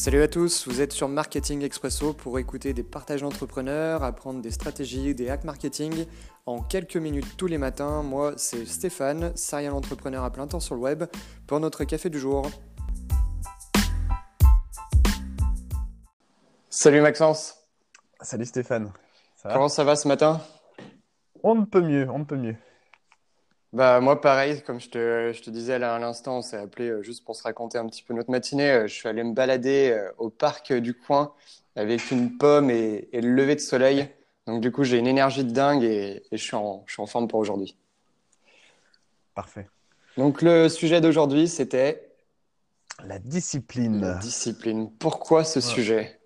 Salut à tous, vous êtes sur Marketing Expresso pour écouter des partages d'entrepreneurs, apprendre des stratégies, des hacks marketing en quelques minutes tous les matins. Moi, c'est Stéphane, serial entrepreneur à plein temps sur le web, pour notre café du jour. Salut Maxence. Salut Stéphane. Comment ça va ce matin? On ne peut mieux, on ne peut mieux. Bah moi pareil, comme je te, je te disais là à l'instant, on s'est appelé euh, juste pour se raconter un petit peu notre matinée. Euh, je suis allé me balader euh, au parc du coin avec une pomme et, et le lever de soleil. Donc du coup j'ai une énergie de dingue et, et je, suis en, je suis en forme pour aujourd'hui. Parfait. Donc le sujet d'aujourd'hui c'était La discipline. la discipline. Pourquoi ce Ouais. sujet?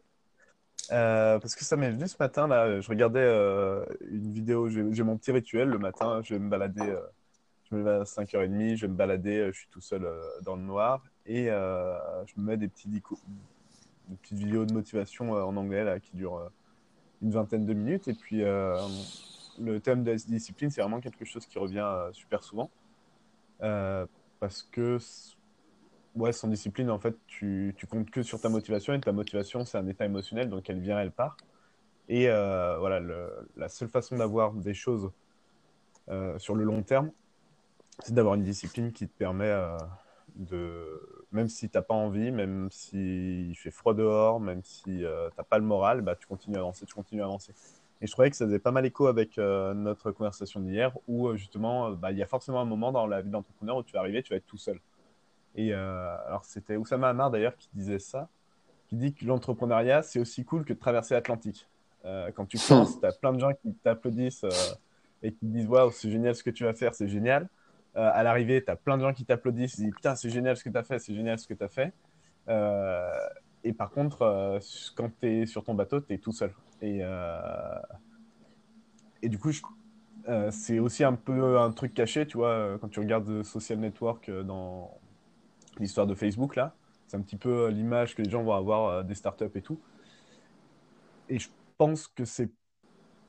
Euh, parce que ça m'est venu ce matin, là, je regardais euh, une vidéo, j'ai mon petit rituel le matin, je vais me balader, euh, je me lève à 5h30, je vais me balader, euh, je suis tout seul euh, dans le noir, et euh, je me mets des petits des petites vidéos de motivation en anglais, qui durent une vingtaine de minutes, et puis le thème de la discipline, c'est vraiment quelque chose qui revient super souvent, parce que Ouais, sans discipline, en fait, tu, comptes que sur ta motivation et ta motivation, c'est un état émotionnel, donc elle vient, elle part. Et voilà, la seule façon d'avoir des choses sur le long terme, c'est d'avoir une discipline qui te permet euh, de, même si t'as pas envie, même s'il fait froid dehors, même si euh, t'as pas le moral, bah, tu continues à avancer, tu continues à avancer. Et je trouvais que ça faisait pas mal écho avec euh, notre conversation d'hier, où euh, justement, bah, il y a forcément un moment dans la vie d'entrepreneur où tu vas arriver, tu vas être tout seul. Et alors, c'était Oussama Hamar d'ailleurs qui disait ça, qui dit que l'entrepreneuriat, c'est aussi cool que de traverser l'Atlantique. Quand tu commences, tu as plein de gens qui t'applaudissent et qui te disent Waouh, c'est génial ce que tu vas faire, c'est génial. Euh, à l'arrivée, tu as plein de gens qui t'applaudissent, ils disent Putain, c'est génial ce que tu as fait, c'est génial ce que tu as fait. Euh, et par contre, euh, quand tu es sur ton bateau, tu es tout seul. Et, et du coup, c'est aussi un peu un truc caché, tu vois, quand tu regardes Social Network dans l'histoire de Facebook, là. C'est un petit peu l'image que les gens vont avoir des startups et tout. Et je pense que c'est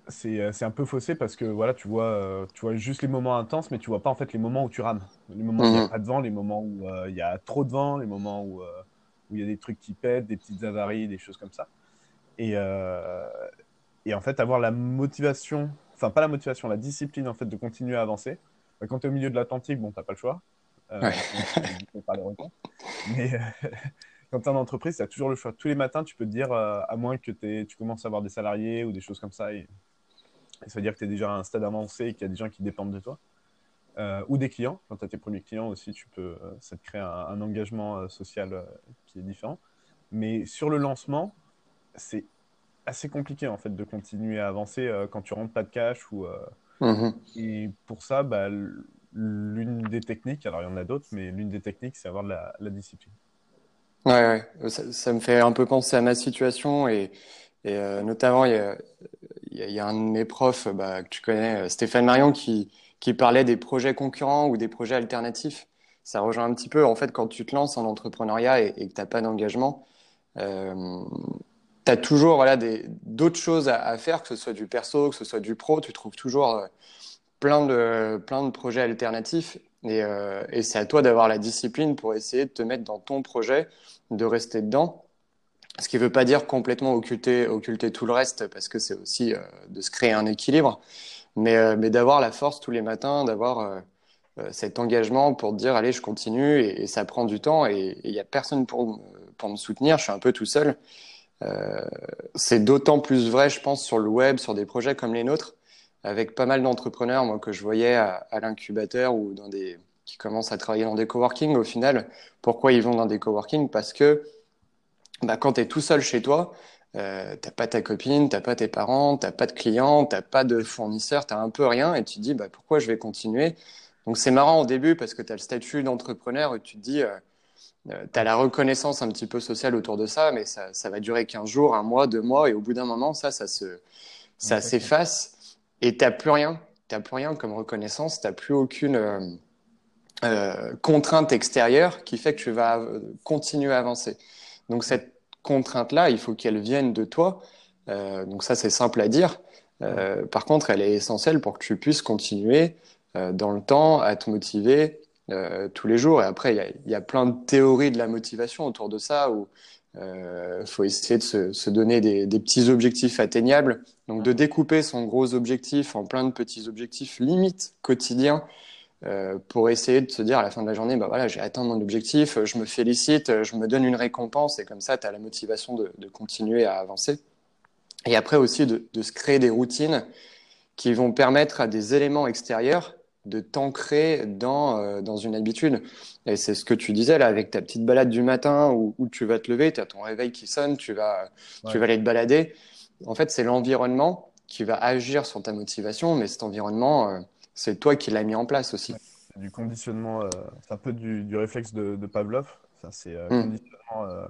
c'est euh, c'est un peu faussé parce que voilà, tu vois, euh, tu vois juste les moments intenses, mais tu vois pas en fait les moments où tu rames. Les moments où il n'y a Mhm. pas de vent, les moments où euh, il y a trop de vent, les moments où où il y a des trucs qui pètent, des petites avaries, des choses comme ça. Et, et en fait, avoir la motivation, enfin pas la motivation, la discipline en fait de continuer à avancer. Bah, Quand tu es au milieu de l'Atlantique, bon, t'as pas le choix. Ouais. Mais quand tu es en entreprise, tu as toujours le choix. Tous les matins, tu peux te dire, euh, à moins que tu commences à avoir des salariés ou des choses comme ça, et ça veut dire que tu es déjà à un stade avancé et qu'il y a des gens qui dépendent de toi. Euh, ou des clients. Quand tu as tes premiers clients aussi, tu peux, euh, ça te crée un, un engagement euh, social qui est différent. Mais sur le lancement, c'est assez compliqué en fait de continuer à avancer quand tu rentres pas de cash ou Mhm. et pour ça bah, l'une des techniques alors il y en a d'autres mais l'une des techniques c'est avoir de la, la discipline Ouais, ouais. Ça, ça me fait un peu penser à ma situation et, et euh, notamment il y a, un de mes profs bah, que tu connais, euh, Stéphane Marion, qui, parlait des projets concurrents ou des projets alternatifs. Ça rejoint un petit peu, en fait, quand tu te lances en entrepreneuriat et, que tu n'as pas d'engagement, euh, tu as toujours voilà, d'autres choses à, faire, que ce soit du perso, que ce soit du pro, tu trouves toujours euh, plein de, plein de projets alternatifs. Et c'est à toi d'avoir la discipline pour essayer de te mettre dans ton projet, de rester dedans. Ce qui ne veut pas dire complètement occulter, occulter tout le reste, parce que c'est aussi euh, de se créer un équilibre, mais, euh, mais d'avoir la force tous les matins, d'avoir euh, euh, cet engagement pour dire, allez, je continue, et, ça prend du temps, et il n'y a personne pour, me- pour me soutenir, je suis un peu tout seul. Euh, c'est d'autant plus vrai, je pense, sur le web, sur des projets comme les nôtres, avec pas mal d'entrepreneurs, moi, que je voyais à, à l'incubateur ou dans des, qui commencent à travailler dans des coworking, au final, pourquoi ils vont dans des coworking? Parce que bah, quand tu es tout seul chez toi, euh, t'as pas ta copine, t'as pas tes parents, t'as pas de clients, t'as pas de fournisseurs, t'as un peu rien et tu te dis bah, pourquoi je vais continuer? Donc c'est marrant au début parce que tu as le statut d'entrepreneur et tu te dis euh, euh, tu as la reconnaissance un petit peu sociale autour de ça, mais ça, ça va durer 15 jours, un mois, deux mois et au bout d'un moment ça, ça se, ça s'efface et t'as plus rien. T'as plus rien comme reconnaissance, t'as plus aucune euh, euh, contrainte extérieure qui fait que tu vas continuer à avancer. Donc cette contrainte-là, il faut qu'elle vienne de toi. Euh, donc ça, c'est simple à dire. Euh, par contre, elle est essentielle pour que tu puisses continuer euh, dans le temps à te motiver tous les jours. Et après, il y a, il y a plein de théories de la motivation autour de ça où Il faut essayer de se, se donner des, des, petits objectifs atteignables. Donc, de découper son gros objectif en plein de petits objectifs limites quotidiens euh, pour essayer de se dire à la fin de la journée, bah voilà, j'ai atteint mon objectif, je me félicite, je me donne une récompense et comme ça, tu as la motivation de, de, continuer à avancer. Et après aussi de, de, se créer des routines qui vont permettre à des éléments extérieurs de t'ancrer dans, euh, dans une habitude. Et c'est ce que tu disais là avec ta petite balade du matin où, où tu vas te lever, tu as ton réveil qui sonne, tu vas, ouais. tu vas aller te balader. En fait, c'est l'environnement qui va agir sur ta motivation, mais cet environnement, euh, c'est toi qui l'as mis en place aussi. Du conditionnement, euh, c'est un peu du, du réflexe de, de, Pavlov. Ça, c'est euh, mm. conditionnement euh,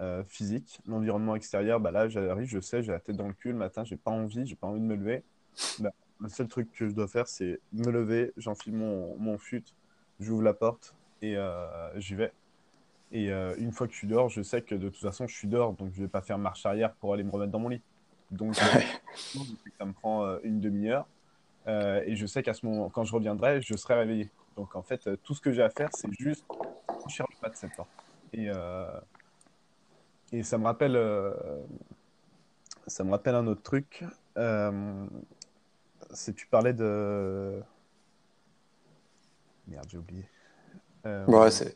euh, physique. L'environnement extérieur, bah là, j'arrive, je sais, j'ai la tête dans le cul le matin, j'ai pas envie, j'ai pas envie de me lever. Bah, le seul truc que je dois faire, c'est me lever, j'enfile mon, mon fut, j'ouvre la porte et j'y vais. Et une fois que je suis dehors, je sais que de toute façon, je suis dehors, donc je vais pas faire marche arrière pour aller me remettre dans mon lit. Donc, ça me prend une demi-heure. Euh, et je sais qu'à ce moment, quand je reviendrai, je serai réveillé. Donc en fait, tout ce que j'ai à faire, c'est juste franchir le pas de cette porte. Et, euh, et ça me rappelle, euh, ça me rappelle un autre truc. Euh, c'est tu parlais de merde, j'ai oublié. bon, c'est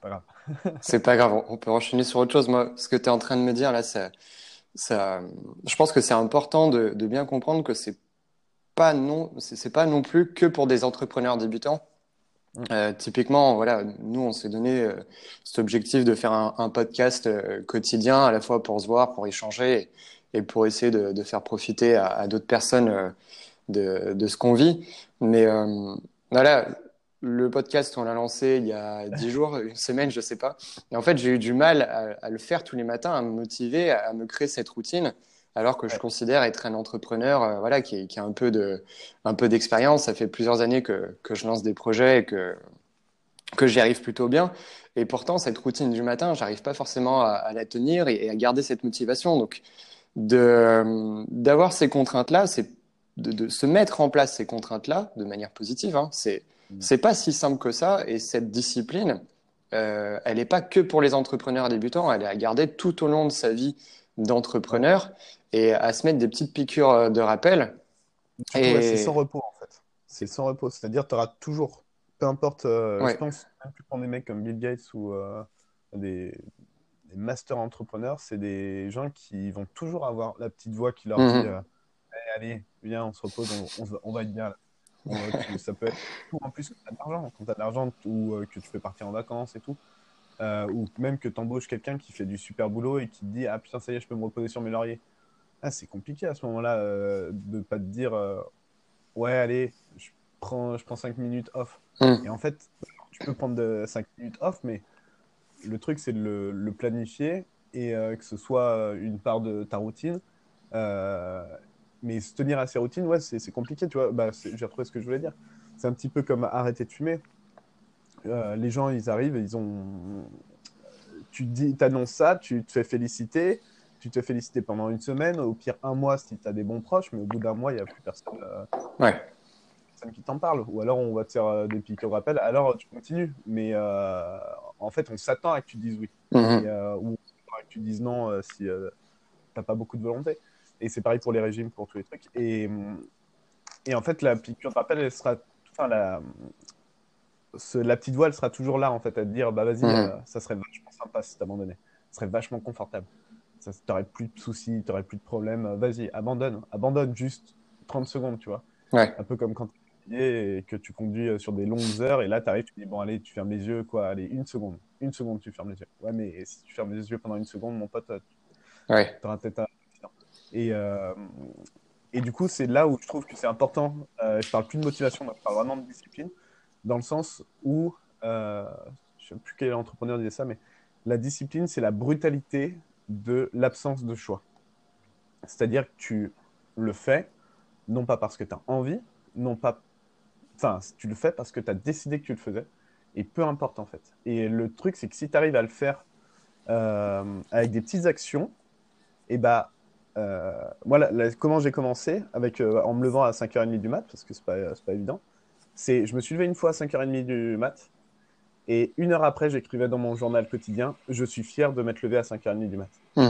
pas grave. c'est pas grave. On peut enchaîner sur autre chose. Moi, ce que tu es en train de me dire là, ça, ça, je pense que c'est important de, de bien comprendre que c'est pas non, c'est pas non plus que pour des entrepreneurs débutants. Euh, typiquement, voilà, nous on s'est donné euh, cet objectif de faire un, podcast euh, quotidien, à la fois pour se voir, pour échanger et, pour essayer de, faire profiter à, d'autres personnes de, ce qu'on vit. Mais voilà, le podcast on l'a lancé il y a dix jours, une semaine, je sais pas. Et en fait, j'ai eu du mal à, le faire tous les matins, à me motiver, à me créer cette routine alors que je considère être un entrepreneur euh, voilà, qui, qui, a un peu, de, un peu d'expérience. Ça fait plusieurs années que, que je lance des projets et que, que j'y arrive plutôt bien. Et pourtant, cette routine du matin, j'arrive pas forcément à, à, la tenir et, à garder cette motivation. Donc, de, d'avoir ces contraintes-là, c'est de, de, se mettre en place ces contraintes-là de manière positive. Hein, c'est, mmh. c'est pas si simple que ça. Et cette discipline, euh, elle n'est pas que pour les entrepreneurs débutants, elle est à garder tout au long de sa vie d'entrepreneur et à se mettre des petites piqûres euh, de rappel. Et... c'est sans repos en fait. C'est sans repos. C'est-à-dire tu auras toujours, peu importe, euh, ouais. je pense, même tu prends des mecs comme Bill Gates ou euh, des, des master entrepreneurs, c'est des gens qui vont toujours avoir la petite voix qui leur -hmm. dit euh, hey, Allez, viens, on se repose, on, on, on va être bien là. ça peut être tout en plus quand tu as de l'argent. Quand tu as de l'argent ou que tu peux partir en vacances et tout. Euh, ou même que tu embauches quelqu'un qui fait du super boulot et qui te dit Ah putain, ça y est, je peux me reposer sur mes lauriers. Ah, c'est compliqué à ce moment-là euh, de pas te dire euh, Ouais, allez, je prends, je prends 5 minutes off. Mm. Et en fait, tu peux prendre 5 minutes off, mais le truc, c'est de le, le, planifier et euh, que ce soit une part de ta routine. Euh, mais se tenir à ces routines, ouais, c'est compliqué, tu vois. Bah, J'ai retrouvé ce que je voulais dire. C'est un petit peu comme arrêter de fumer. Euh, les gens, ils arrivent, ils ont. Tu dis, annonces ça, tu te fais féliciter, tu te fais féliciter pendant une semaine, au pire un mois si tu as des bons proches, mais au bout d'un mois, il n'y a plus personne, euh, ouais. personne qui t'en parle. Ou alors on va te faire euh, des piqûres de rappel, alors tu continues. Mais en fait, on s'attend à que tu dises oui. Mm -hmm. et, ou à que tu dises non si tu n'as pas beaucoup de volonté. Et c'est pareil pour les régimes, pour tous les trucs. Et, et en fait, la piqûre de rappel, elle sera. Enfin, la, ce, la petite voix, elle sera toujours là, en fait, à te dire, bah vas-y, mmh. euh, ça serait vachement sympa si t'abandonnais. Ça serait vachement confortable. Tu n'aurais plus de soucis, tu n'aurais plus de problèmes. Vas-y, abandonne. Abandonne juste 30 secondes, tu vois. Ouais. Un peu comme quand tu et que tu conduis euh, sur des longues heures et là, tu arrives, tu dis, bon, allez, tu fermes les yeux, quoi. Allez, une seconde. Une seconde, tu fermes les yeux. Ouais, mais si tu fermes les yeux pendant une seconde, mon pote, tu ouais. auras peut-être un Et, euh, et du coup, c'est là où je trouve que c'est important. Euh, je parle plus de motivation, je parle vraiment de discipline dans le sens où, euh, je ne sais plus quel entrepreneur disait ça, mais la discipline, c'est la brutalité de l'absence de choix. C'est-à-dire que tu le fais, non pas parce que tu as envie, non pas. Enfin, tu le fais parce que tu as décidé que tu le faisais, et peu importe en fait. Et le truc, c'est que si tu arrives à le faire euh, avec des petites actions, et bah. Euh, voilà comment j'ai commencé avec euh, en me levant à 5h30 du mat parce que c'est pas, pas évident c'est, je me suis levé une fois à 5h30 du mat Et une heure après, j'écrivais dans mon journal quotidien Je suis fier de m'être levé à 5h30 du mat. Mhm.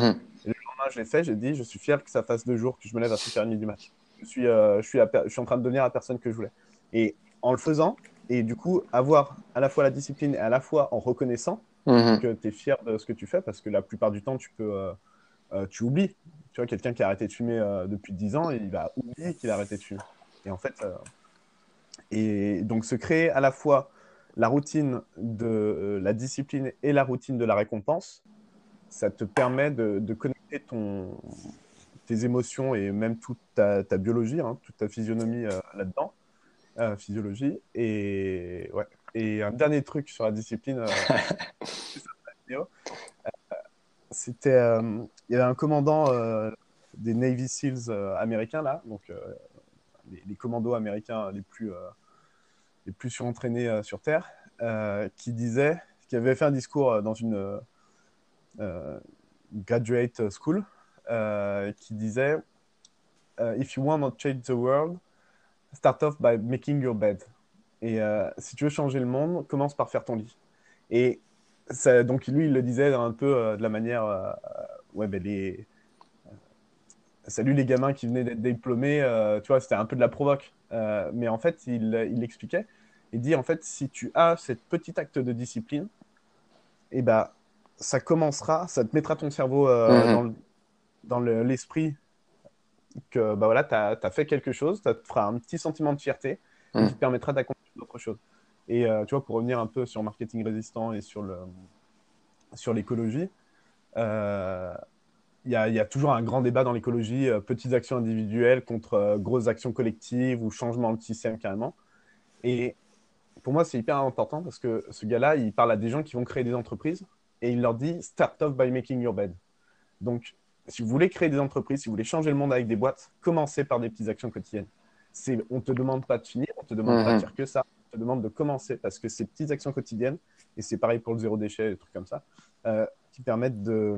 Et le lendemain, je l'ai fait j'ai dit Je suis fier que ça fasse deux jours que je me lève à 5h30 du mat. Je suis, euh, je, suis je suis en train de devenir la personne que je voulais. Et en le faisant, et du coup, avoir à la fois la discipline et à la fois en reconnaissant Mhm. que tu es fier de ce que tu fais, parce que la plupart du temps, tu peux. euh, euh, tu oublies. Tu vois, quelqu'un qui a arrêté de fumer depuis 10 ans, il va oublier qu'il a arrêté de fumer. Et en fait, et donc se créer à la fois la routine de euh, la discipline et la routine de la récompense, ça te permet de, de connecter ton, tes émotions et même toute ta, ta biologie, hein, toute ta physionomie euh, là-dedans, euh, physiologie. Et, ouais. et un dernier truc sur la discipline, c'était, il y avait un commandant des Navy Seals américains là, donc les, commandos américains les plus euh, les plus surentraînés euh, sur Terre, euh, qui disait, qui avait fait un discours dans une graduate school, qui disait If you want to change the world, start off by making your bed. Et euh, si tu veux changer le monde, commence par faire ton lit. Et ça, donc lui, il le disait un peu euh, de la manière, ouais, ben les, salut les gamins qui venaient d'être diplômés, euh, tu vois, c'était un peu de la provoque. Euh, mais en fait, il, il expliquait, il dit en fait, si tu as cette petit acte de discipline, et ben, ça commencera, ça te mettra ton cerveau euh, Mhm. dans, le- dans le- l'esprit que bah voilà, tu as, fait quelque chose, ça te fera un petit sentiment de fierté Mhm. qui te permettra d'accomplir d'autres choses. Et tu vois, pour revenir un peu sur marketing résistant et sur sur l'écologie, euh, il y, a, il y a toujours un grand débat dans l'écologie, euh, petites actions individuelles contre euh, grosses actions collectives ou changement de système carrément. Et pour moi, c'est hyper important parce que ce gars-là, il parle à des gens qui vont créer des entreprises et il leur dit Start off by making your bed. Donc, si vous voulez créer des entreprises, si vous voulez changer le monde avec des boîtes, commencez par des petites actions quotidiennes. On ne te demande pas de finir, on ne te demande pas Mhm. de faire que ça, on te demande de commencer parce que ces petites actions quotidiennes, et c'est pareil pour le zéro déchet, des trucs comme ça, euh, qui permettent de,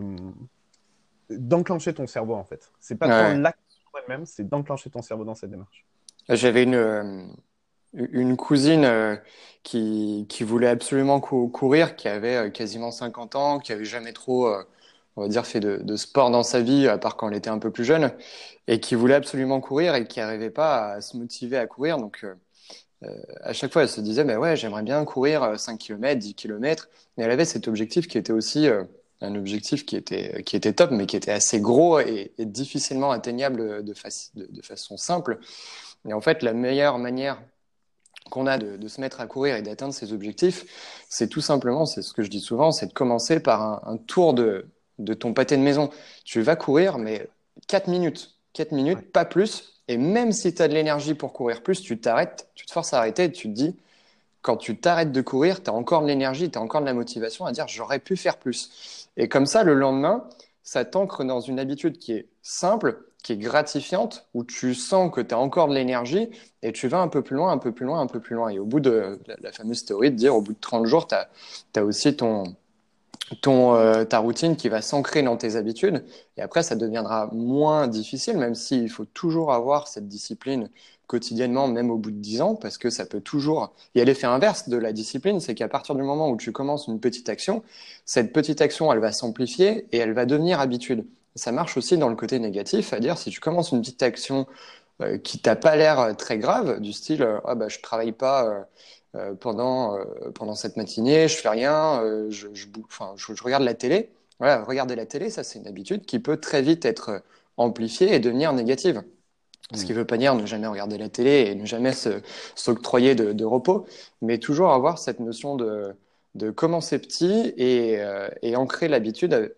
d'enclencher ton cerveau en fait. C'est pas Ouais. tant l'acte sur elle-même, c'est d'enclencher ton cerveau dans cette démarche. J'avais une, euh, une cousine euh, qui, qui voulait absolument cou- courir, qui avait euh, quasiment 50 ans, qui avait jamais trop, on va dire, fait de, de sport dans sa vie, à part quand elle était un peu plus jeune, et qui voulait absolument courir et qui n'arrivait pas à se motiver à courir. Donc, euh, à chaque fois, elle se disait, bah ouais, j'aimerais bien courir euh, 5 km, 10 km, mais elle avait cet objectif qui était aussi euh, un objectif qui était, qui était top, mais qui était assez gros et, et difficilement atteignable de, faci- de, de façon simple. Et en fait, la meilleure manière qu'on a de, de se mettre à courir et d'atteindre ses objectifs, c'est tout simplement, c'est ce que je dis souvent, c'est de commencer par un, un tour de, de ton pâté de maison. Tu vas courir, mais 4 minutes. 4 minutes, Ouais. pas plus. Et même si tu as de l'énergie pour courir plus, tu t'arrêtes, tu te forces à arrêter et tu te dis, quand tu t'arrêtes de courir, tu as encore de l'énergie, tu as encore de la motivation à dire j'aurais pu faire plus. Et comme ça, le lendemain, ça t'ancre dans une habitude qui est simple, qui est gratifiante, où tu sens que tu as encore de l'énergie et tu vas un peu plus loin, un peu plus loin, un peu plus loin. Et au bout de la, fameuse théorie de dire au bout de 30 jours, tu as, aussi ton, ton, euh, ta routine qui va s'ancrer dans tes habitudes. Et après, ça deviendra moins difficile, même s'il faut toujours avoir cette discipline quotidiennement, même au bout de 10 ans, parce que ça peut toujours... Il y a l'effet inverse de la discipline, c'est qu'à partir du moment où tu commences une petite action, cette petite action, elle va s'amplifier et elle va devenir habitude. Ça marche aussi dans le côté négatif, à dire si tu commences une petite action euh, qui t'a pas l'air très grave, du style euh, ah bah je travaille pas euh, euh, pendant euh, pendant cette matinée, je fais rien, euh, je, je, enfin, je, je regarde la télé. Voilà, regarder la télé, ça c'est une habitude qui peut très vite être amplifiée et devenir négative. Ce qui ne veut pas dire ne jamais regarder la télé et ne jamais s'octroyer de, de, repos, mais toujours avoir cette notion de, de commencer petit et, euh, et ancrer l'habitude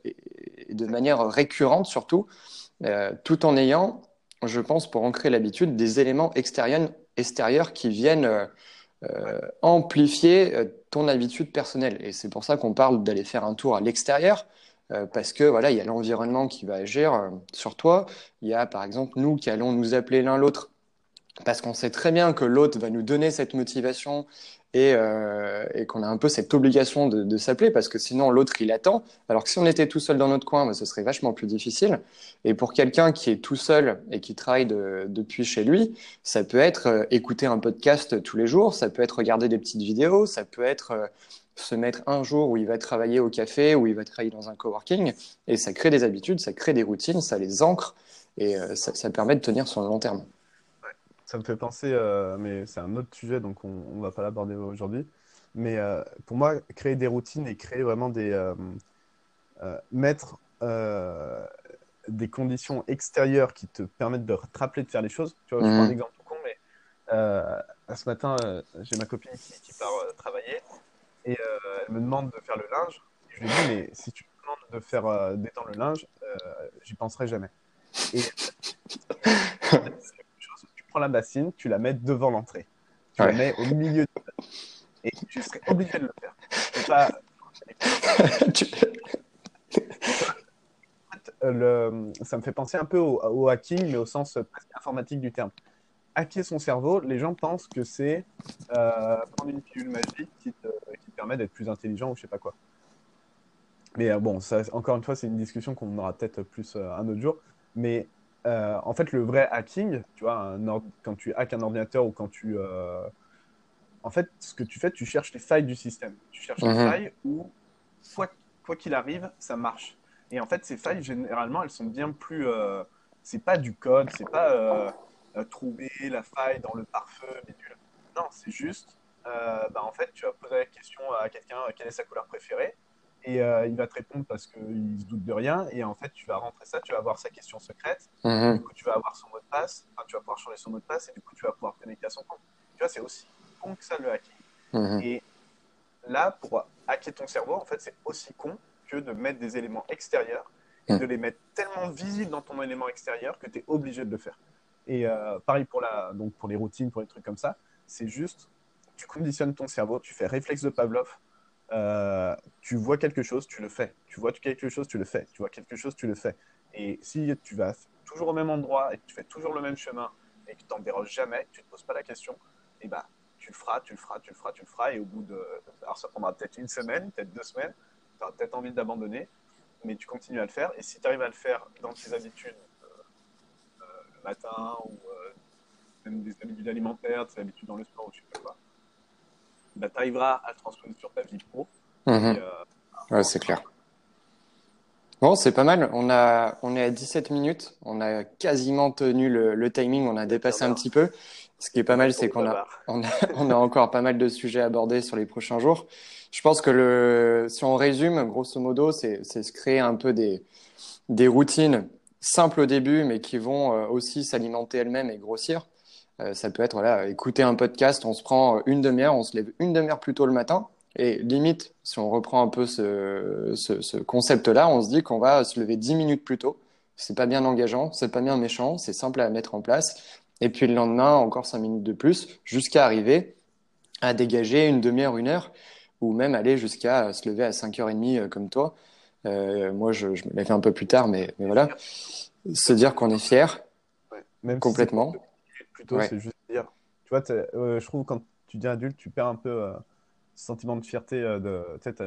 de manière récurrente surtout, euh, tout en ayant, je pense, pour ancrer l'habitude, des éléments extérieurs, extérieurs qui viennent euh, amplifier ton habitude personnelle. Et c'est pour ça qu'on parle d'aller faire un tour à l'extérieur, euh, parce que voilà, il y a l'environnement qui va agir euh, sur toi. Il y a par exemple nous qui allons nous appeler l'un l'autre parce qu'on sait très bien que l'autre va nous donner cette motivation et, euh, et qu'on a un peu cette obligation de, s'appeler parce que sinon l'autre il attend. Alors que si on était tout seul dans notre coin, bah, ce serait vachement plus difficile. Et pour quelqu'un qui est tout seul et qui travaille de, depuis chez lui, ça peut être euh, écouter un podcast tous les jours, ça peut être regarder des petites vidéos, ça peut être euh, se mettre un jour où il va travailler au café, où il va travailler dans un coworking, et ça crée des habitudes, ça crée des routines, ça les ancre, et ça, ça permet de tenir sur le long terme. Ça me fait penser, euh, mais c'est un autre sujet, donc on ne va pas l'aborder aujourd'hui. Mais euh, pour moi, créer des routines et créer vraiment des. euh, mettre des conditions extérieures qui te permettent de te rappeler de faire les choses. Tu vois, je prends un Mhm. exemple tout con, mais ce matin, j'ai ma copine qui, qui part travailler et elle me demande de faire le linge. Et je lui dis, mais si tu me demandes de faire d'étendre le linge, j'y penserai jamais. Et prends la bassine, tu la mets devant l'entrée. Tu la mets au milieu du et tu serais obligé de le faire. Pas, euh, le, ça me fait penser un peu au, au hacking, mais au sens presque informatique du terme. Hacker son cerveau, les gens pensent que c'est euh, prendre une pilule magique qui te, qui te permet d'être plus intelligent ou je sais pas quoi. Mais euh, bon, ça, encore une fois, c'est une discussion qu'on aura peut-être plus euh, un autre jour. Mais euh, en fait, le vrai hacking, tu vois, un ord- quand tu hackes un ordinateur ou quand tu. euh, en fait, ce que tu fais, tu cherches les failles du système. Tu cherches les Mhm. failles où, quoi quoi qu'il arrive, ça marche. Et en fait, ces failles, généralement, elles sont bien plus. euh, c'est pas du code, c'est pas trouver la faille dans le pare-feu, bidule. Non, c'est juste. bah, en fait, tu vas poser la question à quelqu'un quelle est sa couleur préférée? Et euh, il va te répondre parce qu'il se doute de rien. Et en fait, tu vas rentrer ça, tu vas avoir sa question secrète. Du Mhm. coup, tu vas avoir son mot de passe. Enfin, tu vas pouvoir changer son mot de passe. Et du coup, tu vas pouvoir te connecter à son compte. Tu vois, c'est aussi con que ça le hacking. Mhm. Et là, pour hacker ton cerveau, en fait, c'est aussi con que de mettre des éléments extérieurs et Mm. de les mettre tellement visibles dans ton élément extérieur que tu es obligé de le faire. Et euh, pareil pour, la, donc pour les routines, pour les trucs comme ça, c'est juste, tu conditionnes ton cerveau, tu fais réflexe de Pavlov, euh, tu vois quelque chose, tu le fais. Tu vois quelque chose, tu le fais. Tu vois quelque chose, tu le fais. Et si tu vas toujours au même endroit et que tu fais toujours le même chemin et que tu t'en déroges jamais, que tu ne te poses pas la question, et ben tu le feras, tu le feras, tu le feras, tu le feras, et au bout de. Alors ça prendra peut-être une semaine, peut-être deux semaines, tu auras peut-être envie d'abandonner, mais tu continues à le faire, et si tu arrives à le faire dans tes habitudes euh, euh, le matin, ou même des habitudes alimentaires, des habitudes dans le sport, ou je sais pas quoi, bah, tu arriveras à transposer sur ta vie pro. Mhm. Euh, Ouais, c'est clair. Bon, c'est pas mal. On a, on est à 17 minutes. On a quasiment tenu le, le timing. On a dépassé un petit peu. Ce qui est pas mal, c'est qu'on a, on a, on a encore pas mal de sujets abordés sur les prochains jours. Je pense que le, si on résume, grosso modo, c'est, c'est se créer un peu des, des routines simples au début, mais qui vont euh, aussi s'alimenter elles-mêmes et grossir. Euh, ça peut être, voilà, écouter un podcast, on se prend une demi-heure, on se lève une demi-heure plus tôt le matin. Et limite, si on reprend un peu ce, ce, ce concept-là, on se dit qu'on va se lever 10 minutes plus tôt. C'est pas bien engageant, c'est pas bien méchant, c'est simple à mettre en place. Et puis le lendemain, encore 5 minutes de plus, jusqu'à arriver à dégager une demi-heure, une heure, ou même aller jusqu'à se lever à 5h30 euh, comme toi. Euh, moi, je, je me lève un peu plus tard, mais, mais voilà. Se dire qu'on est fier, Ouais. Même complètement. Plutôt, Ouais. c'est juste dire. Tu vois, euh, je trouve quand tu deviens adulte, tu perds un peu euh, ce sentiment de fierté euh, de peut-être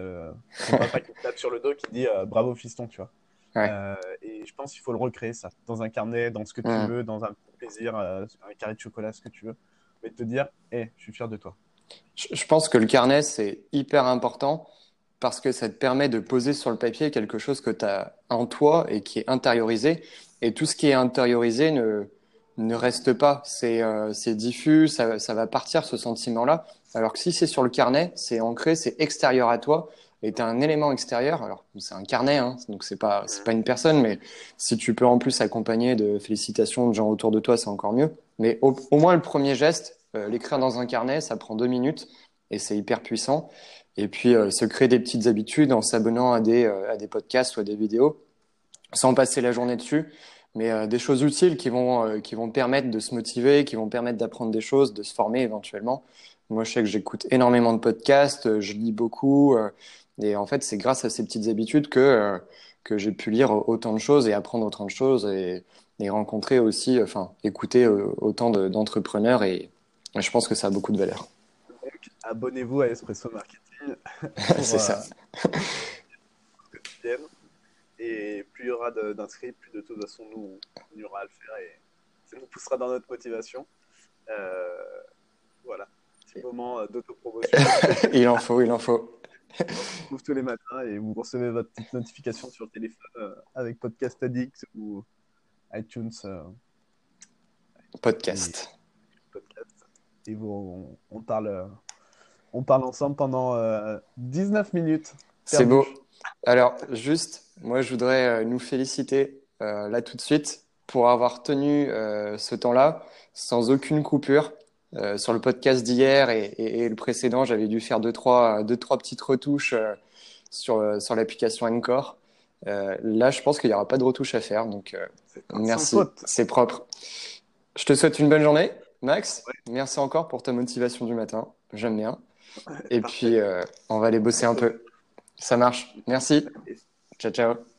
ton papa qui te tape sur le dos qui dit bravo fiston, tu vois. Ouais. Et je pense qu'il faut le recréer ça dans un carnet, dans ce que tu veux, dans un plaisir, un carré de chocolat, ce que tu veux, mais te dire, hé, je suis fier de toi. Je je pense que le carnet, c'est hyper important parce que ça te permet de poser sur le papier quelque chose que tu as en toi et qui est intériorisé. Et tout ce qui est intériorisé ne, ne reste pas. C'est euh, diffus, ça, va partir ce sentiment-là. Alors que si c'est sur le carnet, c'est ancré, c'est extérieur à toi et tu as un élément extérieur. Alors, c'est un carnet, hein, donc c'est pas, pas une personne, mais si tu peux en plus accompagner de félicitations de gens autour de toi, c'est encore mieux. Mais au, moins le premier geste, euh, l'écrire dans un carnet, ça prend deux minutes et c'est hyper puissant. Et puis euh, se créer des petites habitudes en s'abonnant à des podcasts ou à des vidéos, sans passer la journée dessus, mais euh, des choses utiles qui vont, euh, qui vont permettre de se motiver, qui vont permettre d'apprendre des choses, de se former éventuellement. Moi, je sais que j'écoute énormément de podcasts, euh, je lis beaucoup, et en fait, c'est grâce à ces petites habitudes que, que j'ai pu lire autant de choses et apprendre autant de choses. Et, et rencontrer aussi, enfin, écouter autant d'entrepreneurs et je pense que ça a beaucoup de valeur. abonnez-vous à Espresso Marketing. C'est ça. Et plus il y aura d'inscrits, plus de toute façon nous, on y aura à le faire et ça nous poussera dans notre motivation. Euh, voilà, petit moment euh, d'autopromotion. il en faut, il en faut. On tous les matins et vous recevez votre petite notification sur le téléphone euh, avec Podcast Addict ou iTunes. podcast. Et, podcast. Et vous, on, parle, on parle ensemble pendant 19 minutes. C'est beau. Alors, juste, moi, je voudrais euh, nous féliciter euh, là tout de suite pour avoir tenu euh, ce temps-là sans aucune coupure. sur le podcast d'hier et, le précédent, j'avais dû faire deux trois, deux, trois petites retouches sur, sur l'application Encore. là, je pense qu'il n'y aura pas de retouches à faire. Donc, merci. C'est propre. Je te souhaite une bonne journée, Max. Merci encore pour ta motivation du matin. J'aime bien. Et puis, on va aller bosser un peu. Ça marche. Merci. Ciao, ciao.